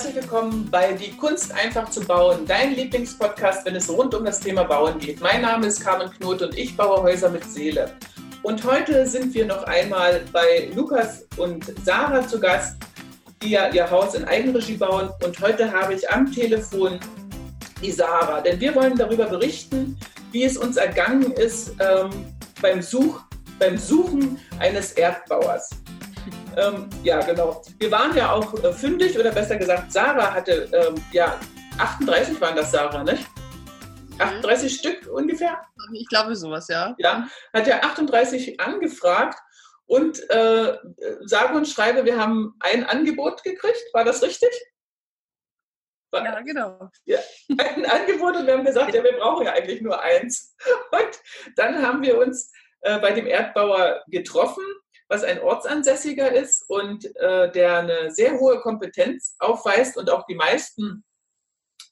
herzlich willkommen bei Die Kunst einfach zu bauen, dein Lieblingspodcast, wenn es rund um das Thema Bauen geht. Mein Name ist Carmen Knot und ich baue Häuser mit Seele. Und heute sind wir noch einmal bei Lukas und Sarah zu Gast, die ja ihr Haus in Eigenregie bauen. Und heute habe ich am Telefon die Sarah, denn wir wollen darüber berichten, wie es uns ergangen ist ähm, beim, Such, beim Suchen eines Erdbauers. Ähm, ja, genau. Wir waren ja auch äh, fündig, oder besser gesagt, Sarah hatte, ähm, ja, 38 waren das Sarah, nicht? 38 mhm. Stück ungefähr? Ich glaube sowas, ja. Ja, hat ja 38 angefragt und äh, sage und schreibe, wir haben ein Angebot gekriegt. War das richtig? War, ja, genau. Ja, ein Angebot und wir haben gesagt, ja, wir brauchen ja eigentlich nur eins. Und dann haben wir uns äh, bei dem Erdbauer getroffen was ein Ortsansässiger ist und äh, der eine sehr hohe Kompetenz aufweist und auch die meisten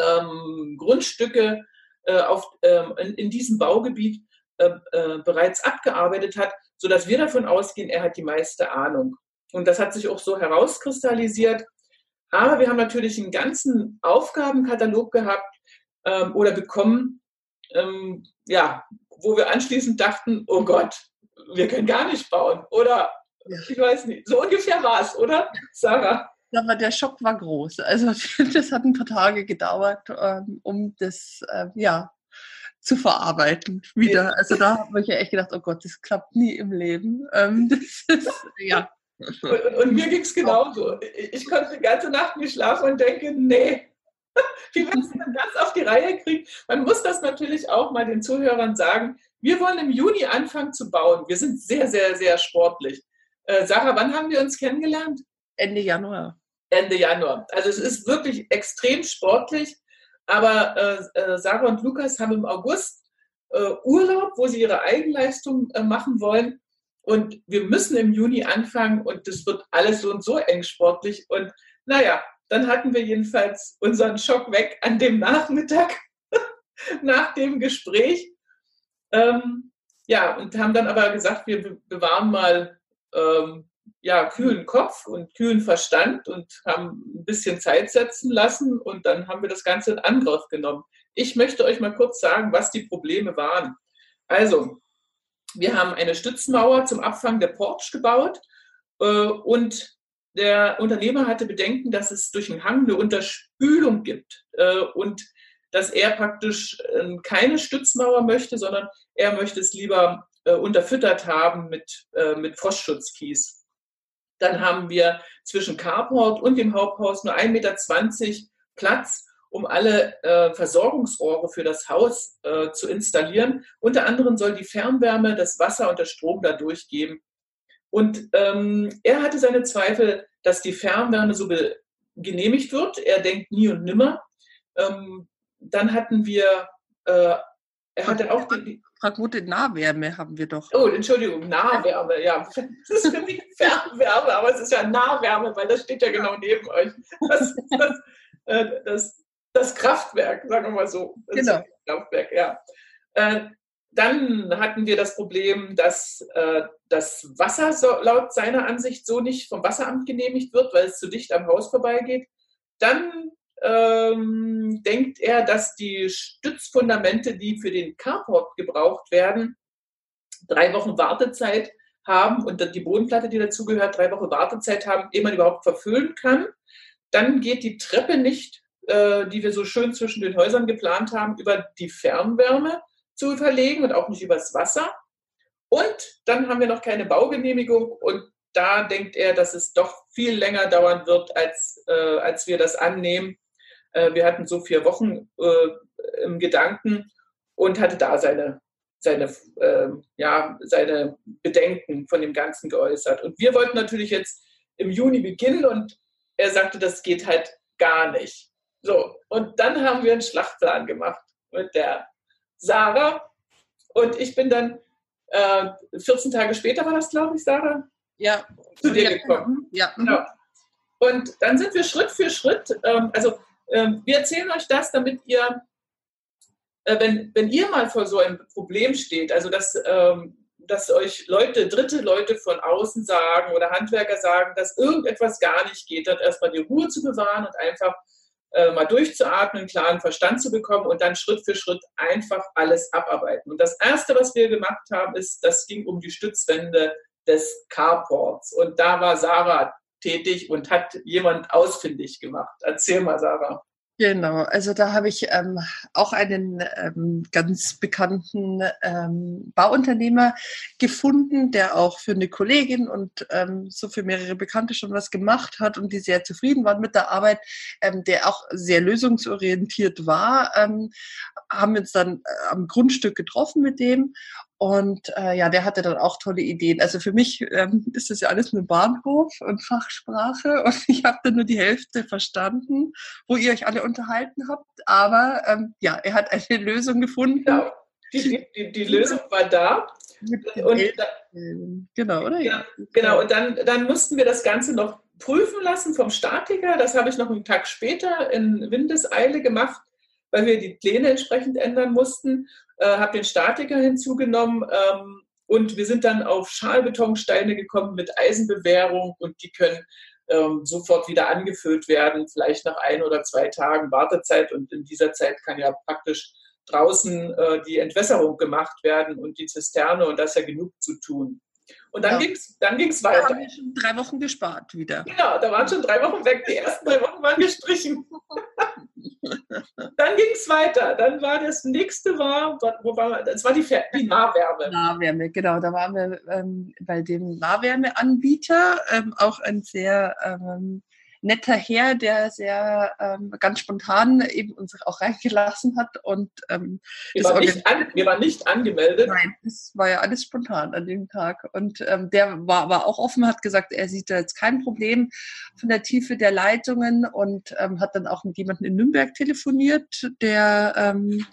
ähm, Grundstücke äh, auf, ähm, in, in, diesem Baugebiet äh, äh, bereits abgearbeitet hat, sodass wir davon ausgehen, er hat die meiste Ahnung. Und das hat sich auch so herauskristallisiert. Aber wir haben natürlich einen ganzen Aufgabenkatalog gehabt ähm, oder bekommen, ähm, ja, wo wir anschließend dachten, oh Gott, wir können gar nicht bauen. Oder ja. ich weiß nicht, so ungefähr war es, oder, Sarah? Aber der Schock war groß. Also das hat ein paar Tage gedauert, ähm, um das äh, ja, zu verarbeiten wieder. Also da habe ich ja echt gedacht, oh Gott, das klappt nie im Leben. Ähm, das ist, ja. Und, und mir ging es genauso. Ich konnte die ganze Nacht nicht schlafen und denke, nee, wie wir es dann ganz auf die Reihe kriegen. Man muss das natürlich auch mal den Zuhörern sagen. Wir wollen im Juni anfangen zu bauen. Wir sind sehr, sehr, sehr sportlich. Äh, Sarah, wann haben wir uns kennengelernt? Ende Januar. Ende Januar. Also es ist wirklich extrem sportlich. Aber äh, äh, Sarah und Lukas haben im August äh, Urlaub, wo sie ihre Eigenleistung äh, machen wollen. Und wir müssen im Juni anfangen und das wird alles so und so eng sportlich. Und naja, dann hatten wir jedenfalls unseren Schock weg an dem Nachmittag nach dem Gespräch. Ähm, ja, und haben dann aber gesagt, wir bewahren mal ähm, ja, kühlen Kopf und kühlen Verstand und haben ein bisschen Zeit setzen lassen und dann haben wir das Ganze in Angriff genommen. Ich möchte euch mal kurz sagen, was die Probleme waren. Also, wir haben eine Stützmauer zum Abfang der Porch gebaut äh, und der Unternehmer hatte Bedenken, dass es durch einen Hang eine Unterspülung gibt äh, und dass er praktisch äh, keine Stützmauer möchte, sondern er möchte es lieber äh, unterfüttert haben mit, äh, mit Frostschutzkies. Dann haben wir zwischen Carport und dem Haupthaus nur 1,20 Meter Platz, um alle äh, Versorgungsrohre für das Haus äh, zu installieren. Unter anderem soll die Fernwärme das Wasser und der Strom da durchgeben. Und ähm, er hatte seine Zweifel, dass die Fernwärme so genehmigt wird. Er denkt nie und nimmer. Ähm, dann hatten wir, äh, er hatte auch die. Fragmente Nahwärme haben wir doch. Oh, Entschuldigung, Nahwärme, ja. Das ist für mich Fernwärme, aber es ist ja Nahwärme, weil das steht ja genau neben euch. Das, das, äh, das, das Kraftwerk, sagen wir mal so. Das genau. Kraftwerk, ja. Äh, dann hatten wir das Problem, dass äh, das Wasser so, laut seiner Ansicht so nicht vom Wasseramt genehmigt wird, weil es zu dicht am Haus vorbeigeht. Dann ähm, denkt er, dass die Stützfundamente, die für den Carport gebraucht werden, drei Wochen Wartezeit haben und die Bodenplatte, die dazugehört, drei Wochen Wartezeit haben, ehe man überhaupt verfüllen kann. Dann geht die Treppe nicht, äh, die wir so schön zwischen den Häusern geplant haben, über die Fernwärme zu verlegen und auch nicht übers Wasser. Und dann haben wir noch keine Baugenehmigung und da denkt er, dass es doch viel länger dauern wird, als, äh, als wir das annehmen. Äh, wir hatten so vier Wochen äh, im Gedanken und hatte da seine, seine, ähm, ja, seine Bedenken von dem Ganzen geäußert. Und wir wollten natürlich jetzt im Juni beginnen und er sagte, das geht halt gar nicht. So, und dann haben wir einen Schlachtplan gemacht mit der Sarah. Und ich bin dann, äh, 14 Tage später war das, glaube ich, Sarah? Ja. Zu dir gekommen. Ja. Genau. Und dann sind wir Schritt für Schritt, ähm, also wir erzählen euch das, damit ihr, äh, wenn, wenn ihr mal vor so einem Problem steht, also dass, ähm, dass euch Leute, dritte Leute von außen sagen oder Handwerker sagen, dass irgendetwas gar nicht geht, dann erstmal die Ruhe zu bewahren und einfach äh, mal durchzuatmen, einen klaren Verstand zu bekommen und dann Schritt für Schritt einfach alles abarbeiten. Und das Erste, was wir gemacht haben, ist, das ging um die Stützwände des Carports. Und da war Sarah tätig und hat jemand ausfindig gemacht. Erzähl mal, Sarah. Genau, also da habe ich ähm, auch einen ähm, ganz bekannten ähm, Bauunternehmer gefunden, der auch für eine Kollegin und ähm, so für mehrere Bekannte schon was gemacht hat und die sehr zufrieden waren mit der Arbeit, ähm, der auch sehr lösungsorientiert war, ähm, haben wir uns dann äh, am Grundstück getroffen mit dem und äh, ja, der hatte dann auch tolle Ideen. Also für mich ähm, ist das ja alles nur Bahnhof und Fachsprache und ich habe dann nur die Hälfte verstanden, wo ihr euch alle unterhalten habt. Aber ähm, ja, er hat eine Lösung gefunden. Genau. Die, die, die Lösung war da. Und da, genau, oder? Ja, genau, und dann, dann mussten wir das Ganze noch prüfen lassen vom Statiker. Das habe ich noch einen Tag später in Windeseile gemacht, weil wir die Pläne entsprechend ändern mussten äh, habe den Statiker hinzugenommen ähm, und wir sind dann auf Schalbetonsteine gekommen mit Eisenbewährung und die können ähm, sofort wieder angefüllt werden, vielleicht nach ein oder zwei Tagen Wartezeit und in dieser Zeit kann ja praktisch draußen äh, die Entwässerung gemacht werden und die Zisterne und das ist ja genug zu tun. Und dann ja. ging es dann ging's weiter. Da haben wir schon drei Wochen gespart wieder. Genau, da waren schon drei Wochen weg. Die ersten drei Wochen waren gestrichen. dann ging es weiter. Dann war das nächste war, wo war das war die, die Nahwärme. Nahwärme, genau. Da waren wir ähm, bei dem Nahwärmeanbieter, ähm, auch ein sehr ähm, netter Herr, der sehr ähm, ganz spontan eben uns auch reingelassen hat. Und, ähm, wir, waren nicht an, wir waren nicht angemeldet. Nein, das war ja alles spontan an dem Tag. Und ähm, der war, war auch offen, hat gesagt, er sieht da jetzt kein Problem von der Tiefe der Leitungen und ähm, hat dann auch mit jemandem in Nürnberg telefoniert, der ähm,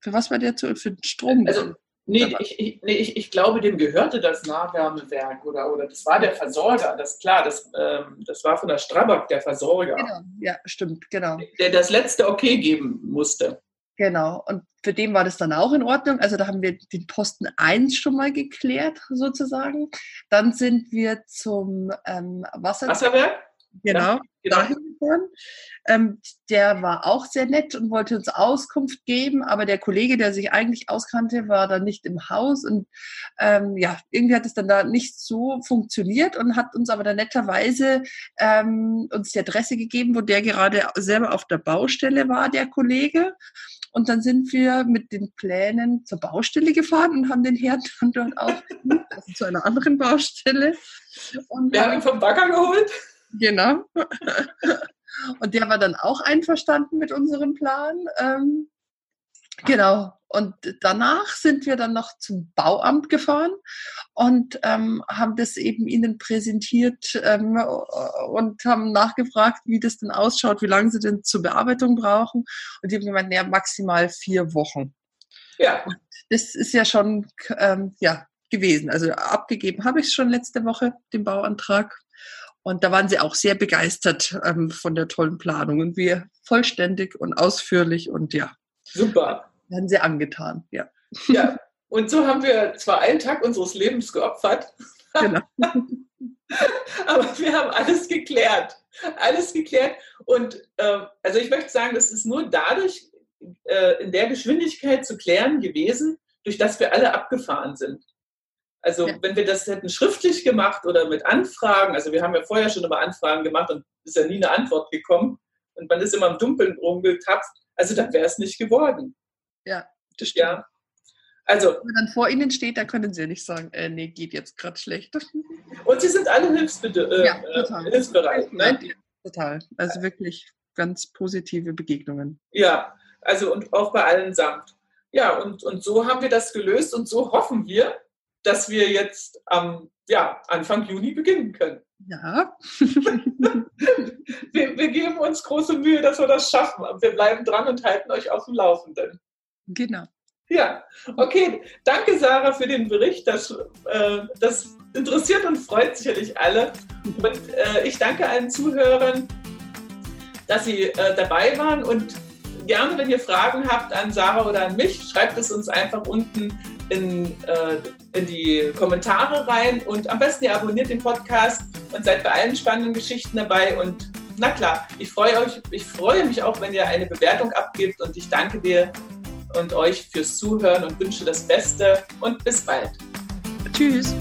für was war der zu? Für den Strom? Also, Nee, ich, ich, nee ich, ich, glaube, dem gehörte das Nahwärmewerk oder, oder das war der Versorger. Das klar, das, ähm, das war von der Strabag der Versorger. Genau, ja, stimmt, genau. Der das letzte Okay geben musste. Genau, und für den war das dann auch in Ordnung. Also da haben wir den Posten 1 schon mal geklärt, sozusagen. Dann sind wir zum ähm, Wasser Wasserwerk. Genau, genau. dahin gefahren. Ähm, der war auch sehr nett und wollte uns Auskunft geben, aber der Kollege, der sich eigentlich auskannte, war dann nicht im Haus und ähm, ja, irgendwie hat es dann da nicht so funktioniert und hat uns aber dann netterweise ähm, uns die Adresse gegeben, wo der gerade selber auf der Baustelle war, der Kollege. Und dann sind wir mit den Plänen zur Baustelle gefahren und haben den Herrn dann dort aufgesucht, also zu einer anderen Baustelle. Und wir haben ihn vom Bagger geholt. Genau. Und der war dann auch einverstanden mit unserem Plan. Ähm, genau. Und danach sind wir dann noch zum Bauamt gefahren und ähm, haben das eben ihnen präsentiert ähm, und haben nachgefragt, wie das denn ausschaut, wie lange sie denn zur Bearbeitung brauchen. Und die haben gemeint, ja, maximal vier Wochen. Ja. Und das ist ja schon ähm, ja, gewesen. Also abgegeben habe ich es schon letzte Woche, den Bauantrag. Und da waren sie auch sehr begeistert ähm, von der tollen Planung und wir vollständig und ausführlich und ja. Super. Waren sie angetan, ja. Ja, und so haben wir zwar einen Tag unseres Lebens geopfert, genau. aber wir haben alles geklärt. Alles geklärt. Und äh, also ich möchte sagen, das ist nur dadurch äh, in der Geschwindigkeit zu klären gewesen, durch das wir alle abgefahren sind. Also ja. wenn wir das hätten schriftlich gemacht oder mit Anfragen, also wir haben ja vorher schon immer Anfragen gemacht und ist ja nie eine Antwort gekommen und man ist immer im Dunkeln rumgetapft, also dann wäre es nicht geworden. Ja, das stimmt. Ja. Also, Wenn man dann vor Ihnen steht, dann können Sie ja nicht sagen, äh, nee, geht jetzt gerade schlecht. Und Sie sind alle hilfsbede äh, ja, total. hilfsbereit. Ne? Total. Also wirklich ganz positive Begegnungen. Ja, also und auch bei allen samt. Ja, und, und so haben wir das gelöst und so hoffen wir, dass wir jetzt am ja, Anfang Juni beginnen können. Ja. wir, wir, geben uns große Mühe, dass wir das schaffen. Wir bleiben dran und halten euch auf dem Laufenden. Genau. Ja, okay. Danke, Sarah, für den Bericht. Das, äh, das interessiert und freut sicherlich alle. Und äh, ich danke allen Zuhörern, dass sie äh, dabei waren und gerne, wenn ihr Fragen habt an Sarah oder an mich, schreibt es uns einfach unten in, äh, in die Kommentare rein und am besten ihr abonniert den Podcast und seid bei allen spannenden Geschichten dabei und na klar, ich freue, euch, ich freue mich auch, wenn ihr eine Bewertung abgibt und ich danke dir und euch fürs Zuhören und wünsche das Beste und bis bald. Tschüss.